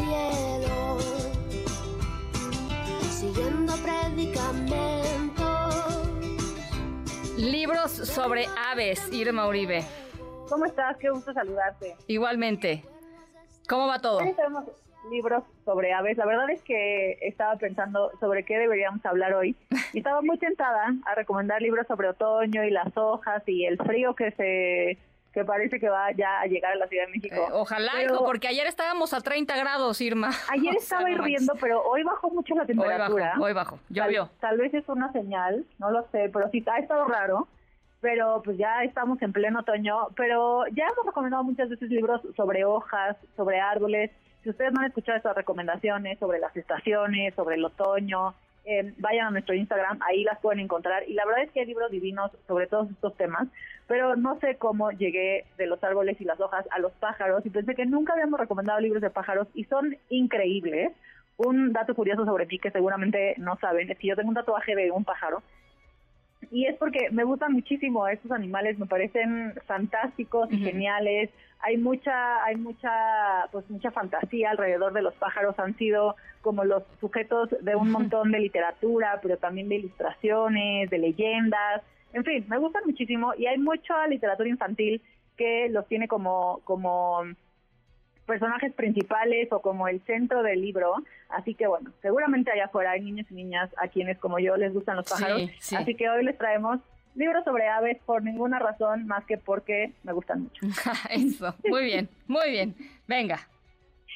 cielo, siguiendo predicamentos. Libros sobre aves, Irma Uribe. ¿Cómo estás? Qué gusto saludarte. Igualmente. ¿Cómo va todo? Hoy tenemos libros sobre aves. La verdad es que estaba pensando sobre qué deberíamos hablar hoy y estaba muy tentada a recomendar libros sobre otoño y las hojas y el frío que se que parece que va ya a llegar a la Ciudad de México. Eh, ojalá, Pero hijo, porque ayer estábamos a 30 grados, Irma. Ayer O sea, estaba no hirviendo, pero hoy bajó mucho la manches. Hoy temperatura. bajo, hoy. Llovió. Tal, tal vez es una señal, no lo sé, pero sí ha estado raro. Pero pues ya estamos en pleno otoño. Pero ya hemos recomendado muchas veces libros sobre hojas, sobre árboles. Si ustedes no han escuchado estas recomendaciones sobre las estaciones, sobre el otoño, eh, vayan a nuestro Instagram, ahí las pueden encontrar. Y la verdad es que hay libros divinos sobre todos estos temas, pero no sé cómo llegué de los árboles y las hojas a los pájaros y pensé que nunca habíamos recomendado libros de pájaros y son increíbles. Un dato curioso sobre mí que seguramente no saben es que yo tengo un tatuaje de un pájaro y es porque me gustan muchísimo estos animales, me parecen fantásticos y geniales. Hay mucha, hay mucha, pues mucha fantasía alrededor de los pájaros. Han sido como los sujetos de un montón de literatura, pero también de ilustraciones, de leyendas. En fin, me gustan muchísimo y hay mucha literatura infantil que los tiene como, como personajes principales o como el centro del libro. Así que bueno, seguramente allá afuera hay niños y niñas a quienes como yo les gustan los Sí, pájaros. sí. Así que hoy les traemos libros sobre aves por ninguna razón más que porque me gustan mucho. Eso. Muy bien, muy bien. Venga.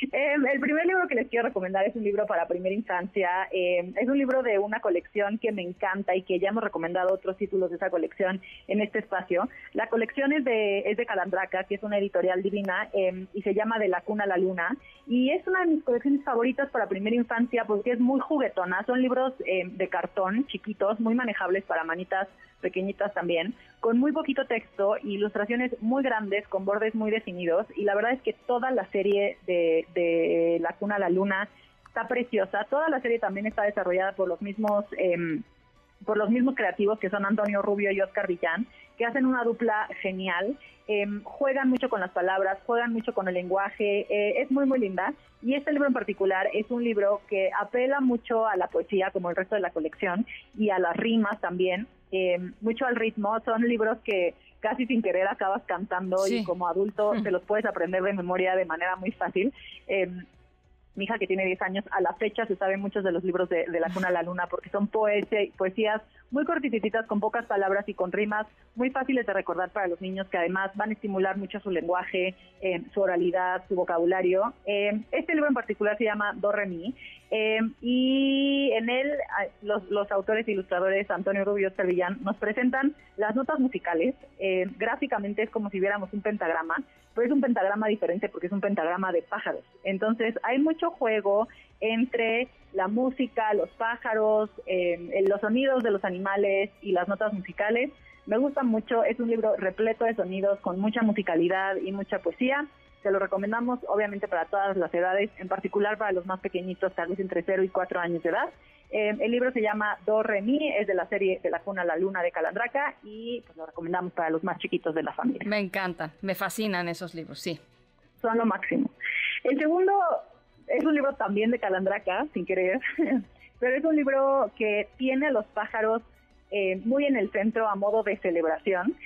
Eh, el primer libro que les quiero recomendar es un libro para primera infancia. Eh, es un libro de una colección que me encanta y que ya hemos recomendado otros títulos de esa colección en este espacio. La colección es de, es de Calandraca, que es una editorial divina, eh, y se llama De la cuna a la luna. Y es una de mis colecciones favoritas para primera infancia porque es muy juguetona. Son libros eh, de cartón, chiquitos, muy manejables para manitas pequeñitas también, con muy poquito texto, ilustraciones muy grandes, con bordes muy definidos, y la verdad es que toda la serie de, de La Cuna a la Luna está preciosa. Toda la serie también está desarrollada por los mismos em, por los mismos creativos que son Antonio Rubio y Oscar Villán, que hacen una dupla genial. Em, juegan mucho con las palabras, juegan mucho con el lenguaje, eh, es muy muy linda. Y este libro en particular es un libro que apela mucho a la poesía, como el resto de la colección, y a las rimas también, eh, mucho al ritmo. Son libros que casi sin querer acabas cantando Sí. y como adulto te los puedes aprender de memoria de manera muy fácil. Em, mi hija que tiene 10 años, a la fecha se saben muchos de los libros de, de La Cuna a la Luna porque son poesía, poesías muy cortititas, con pocas palabras y con rimas muy fáciles de recordar para los niños que además van a estimular mucho su lenguaje, eh, su oralidad, su vocabulario. Eh, este libro en particular se llama Do Re Mi eh, y en él ah, los, los autores ilustradores Antonio Rubio y Oscar Villán nos presentan las notas musicales. Eh, gráficamente es como si viéramos un pentagrama, pero es un pentagrama diferente porque es un pentagrama de pájaros. Entonces hay mucho juego entre la música, los pájaros, eh, los sonidos de los animales y las notas musicales. Me gusta mucho, es un libro repleto de sonidos con mucha musicalidad y mucha poesía. Se lo recomendamos obviamente para todas las edades, en particular para los más pequeñitos, tal vez entre 0 y 4 años de edad. Eh, el libro se llama Do Re Mi, es de la serie De la Cuna a la Luna de Calandraca y pues lo recomendamos para los más chiquitos de la familia. Me encantan, me fascinan esos libros, sí. Son lo máximo. El segundo es un libro también de Calandraca, sin querer, pero es un libro que tiene a los pájaros eh, muy en el centro a modo de celebración.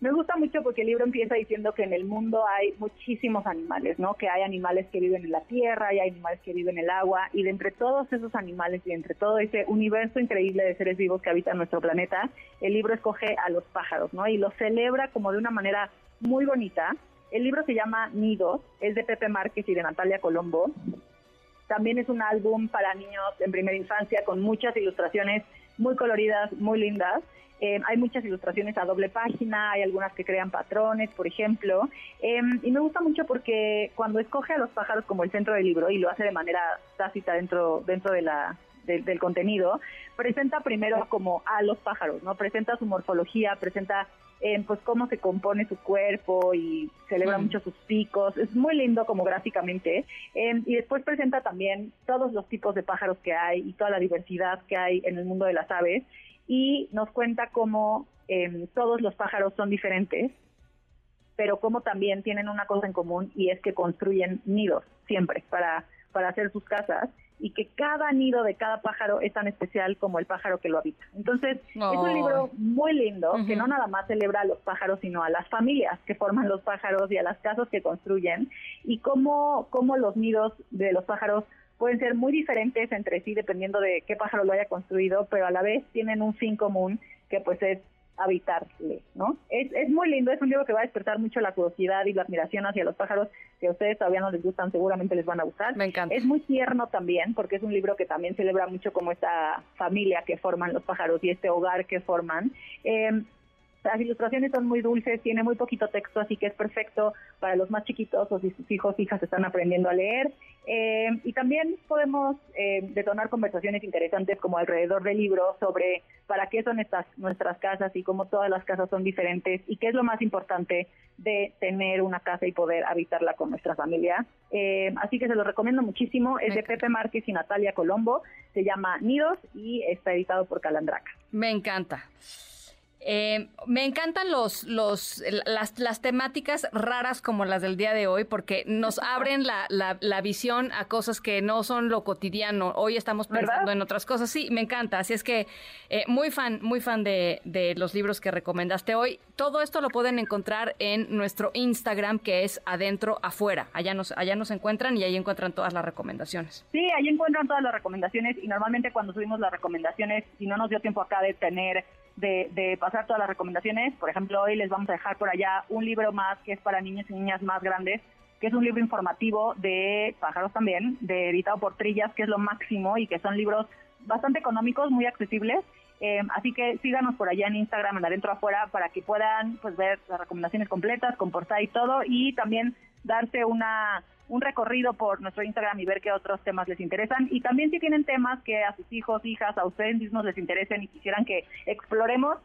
Me gusta mucho porque el libro empieza diciendo que en el mundo hay muchísimos animales, ¿no? Que hay animales que viven en la tierra y hay animales que viven en el agua y de entre todos esos animales y entre todo ese universo increíble de seres vivos que habitan nuestro planeta, el libro escoge a los pájaros, ¿no? Y los celebra como de una manera muy bonita. El libro se llama Nidos, es de Pepe Márquez y de Natalia Colombo. También es un álbum para niños en primera infancia con muchas ilustraciones muy coloridas, muy lindas. Eh, hay muchas ilustraciones a doble página, hay algunas que crean patrones, por ejemplo. Em, y me gusta mucho porque cuando escoge a los pájaros como el centro del libro y lo hace de manera tácita dentro, dentro de la, del contenido, presenta primero como a los pájaros, ¿no? Presenta su morfología, presenta eh, pues cómo se compone su cuerpo y celebra mm. mucho sus picos. Es muy lindo como gráficamente. Eh, y después presenta también todos los tipos de pájaros que hay y toda la diversidad que hay en el mundo de las aves. Y nos cuenta cómo eh, todos los pájaros son diferentes, pero cómo también tienen una cosa en común y es que construyen nidos siempre para, para hacer sus casas y que cada nido de cada pájaro es tan especial como el pájaro que lo habita. Entonces, es un libro muy lindo que no nada más celebra a los pájaros, sino a las familias que forman los pájaros y a las casas que construyen y cómo, cómo los nidos de los pájaros pueden ser muy diferentes entre sí dependiendo de qué pájaro lo haya construido, pero a la vez tienen un fin común que pues es habitarle, ¿no? Es, es muy lindo, es un libro que va a despertar mucho la curiosidad y la admiración hacia los pájaros que a ustedes todavía no les gustan, seguramente les van a gustar. Me encanta. Es muy tierno también, porque es un libro que también celebra mucho como esta familia que forman los pájaros y este hogar que forman. Eh, las ilustraciones son muy dulces, tiene muy poquito texto, así que es perfecto para los más chiquitos o si sus hijos hijas están aprendiendo a leer. Eh, y también podemos eh, detonar conversaciones interesantes como alrededor del libro sobre para qué son estas nuestras casas y cómo todas las casas son diferentes y qué es lo más importante de tener una casa y poder habitarla con nuestra familia. Eh, así que se lo recomiendo muchísimo. Es de Pepe Márquez y Natalia Colombo. Se llama Nidos y está editado por Calandraca. Me encanta. Eh, me encantan los, los, las, las, temáticas raras como las del día de hoy porque nos abren la, la, visión a cosas que no son lo cotidiano. Hoy estamos pensando en otras cosas. Sí, me encanta. Así es que eh, muy fan, muy fan de, de, los libros que recomendaste hoy. Todo esto lo pueden encontrar en nuestro Instagram que es adentro afuera. Allá nos, allá nos encuentran y ahí encuentran todas las recomendaciones. Sí, ahí encuentran todas las recomendaciones y normalmente cuando subimos las recomendaciones, si no nos dio tiempo acá de tener de, pasar todas las recomendaciones. Por ejemplo, hoy les vamos a dejar por allá un libro más que es para niños y niñas más grandes, que es un libro informativo de pájaros también, de editado por Trillas, que es lo máximo y que son libros bastante económicos, muy accesibles. Eh, así que síganos por allá en Instagram, en adentro afuera, para que puedan pues ver las recomendaciones completas, con portada y todo, y también darse una un recorrido por nuestro Instagram y ver qué otros temas les interesan. Y también si tienen temas que a sus hijos, hijas, a ustedes mismos les interesen y quisieran que exploremos,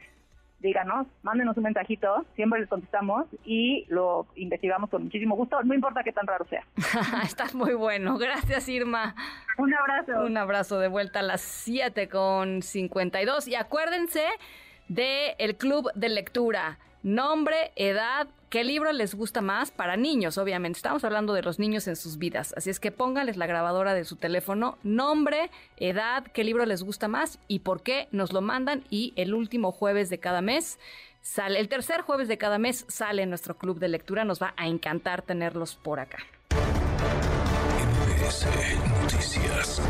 díganos, mándenos un mensajito, siempre les contestamos y lo investigamos con muchísimo gusto, no importa qué tan raro sea. Estás muy bueno, gracias Irma. Un abrazo. Un abrazo de vuelta a las 7 con 52 y acuérdense de el club de lectura. Nombre, edad, qué libro les gusta más para niños, obviamente. Estamos hablando de los niños en sus vidas. Así es que pónganles la grabadora de su teléfono, nombre, edad, qué libro les gusta más y por qué nos lo mandan. Y el último jueves de cada mes sale, el tercer jueves de cada mes sale nuestro club de lectura. Nos va a encantar tenerlos por acá. Noticias.